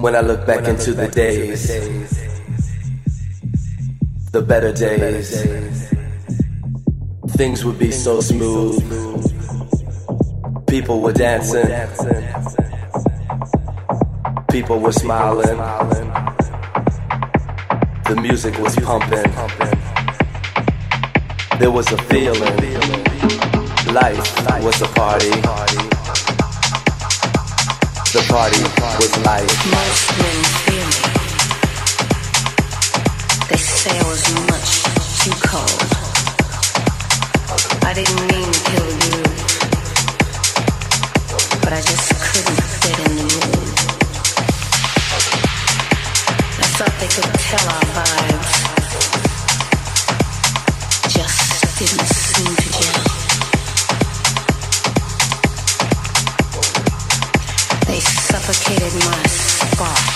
When I look back into the days, the better days, things would be so smooth. People were dancing, people were smiling, the music was pumping. There was a feeling, life was a party. Party was life. Most men fear me. They say I was much too cold. I didn't mean to kill you, but I just couldn't fit in the mood. I thought they could tell our vibes. Just didn't seem to gel. Suffocated my spark.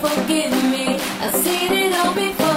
Forgive me. I've seen it all before,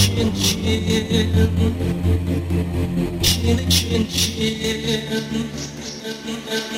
chin chin, chin chin chin. chin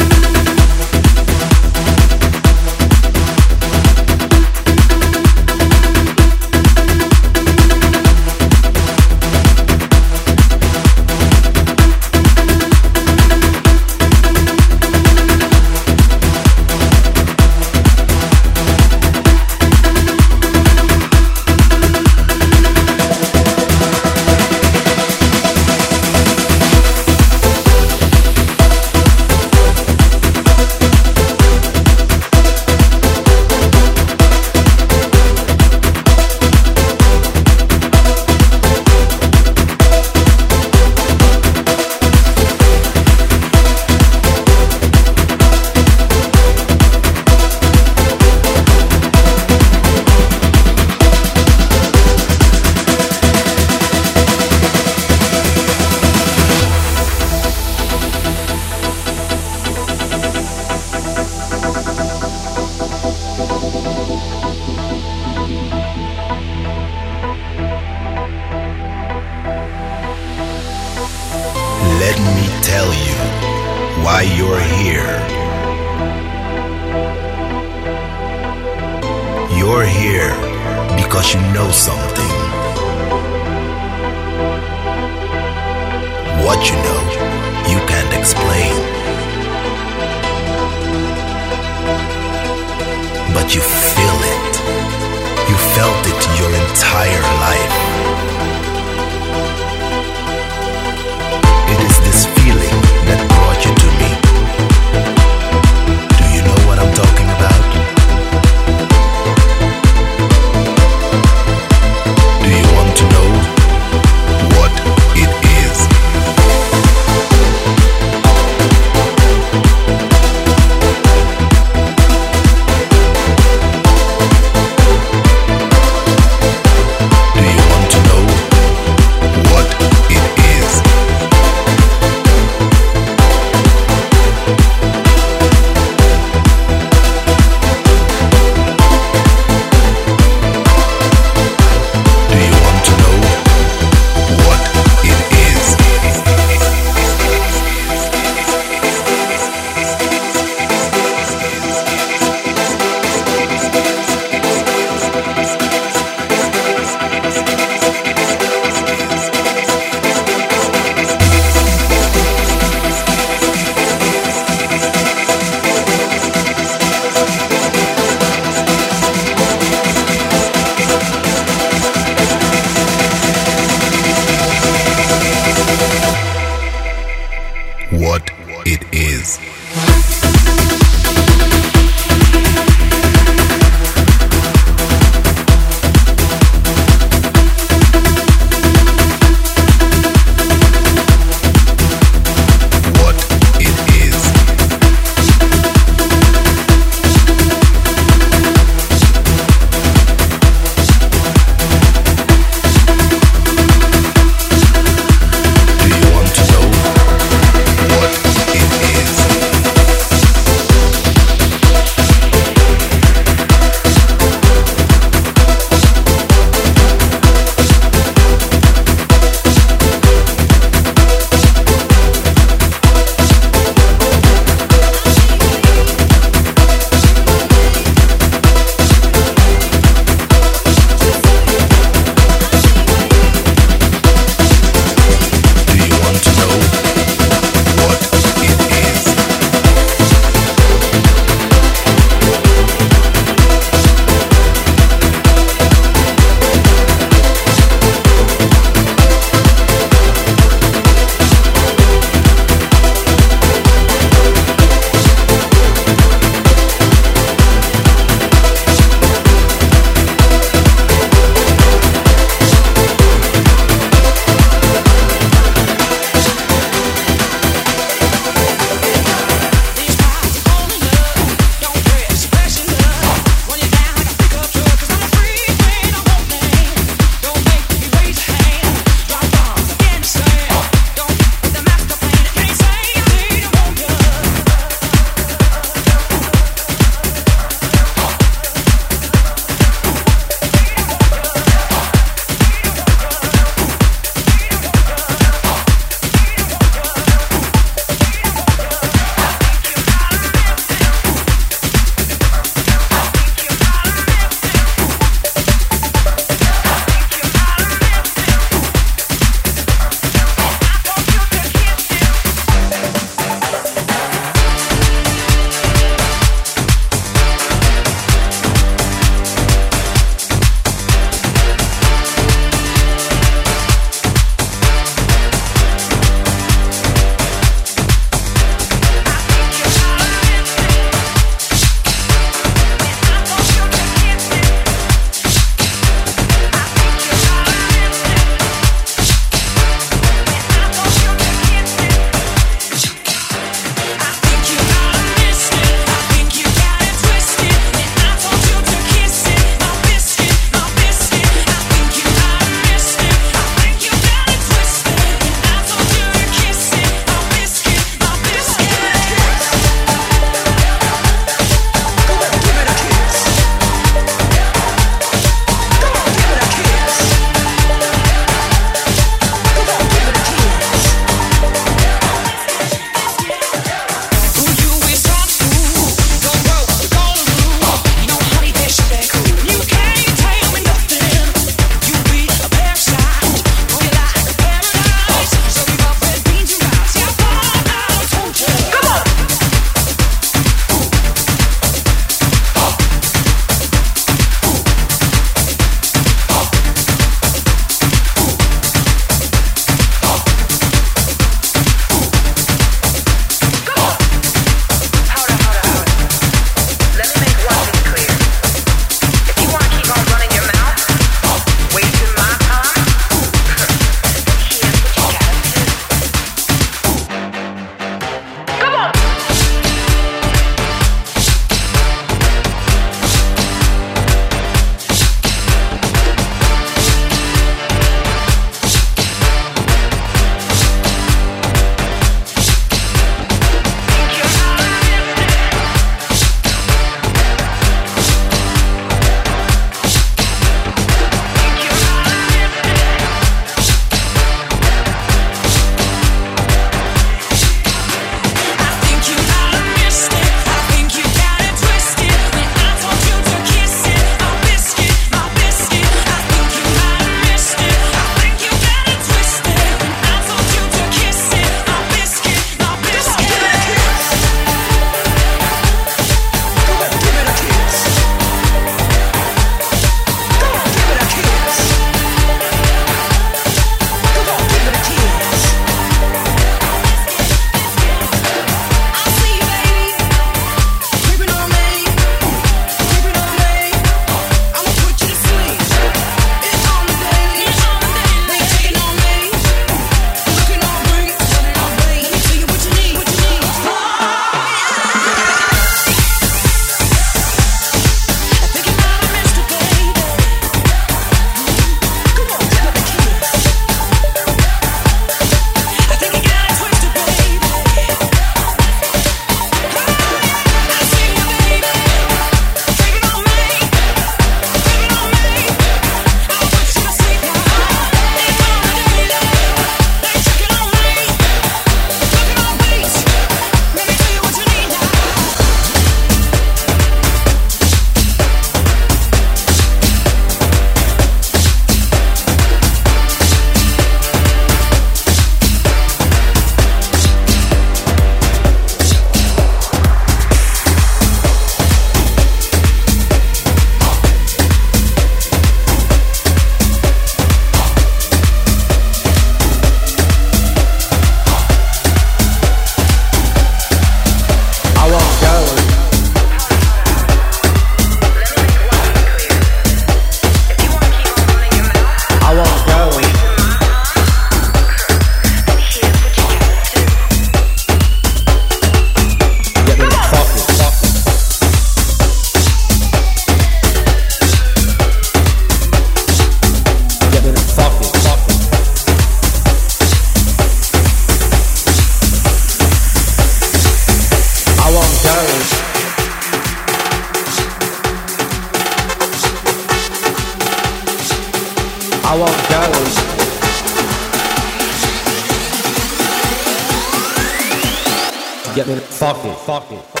Get me fuck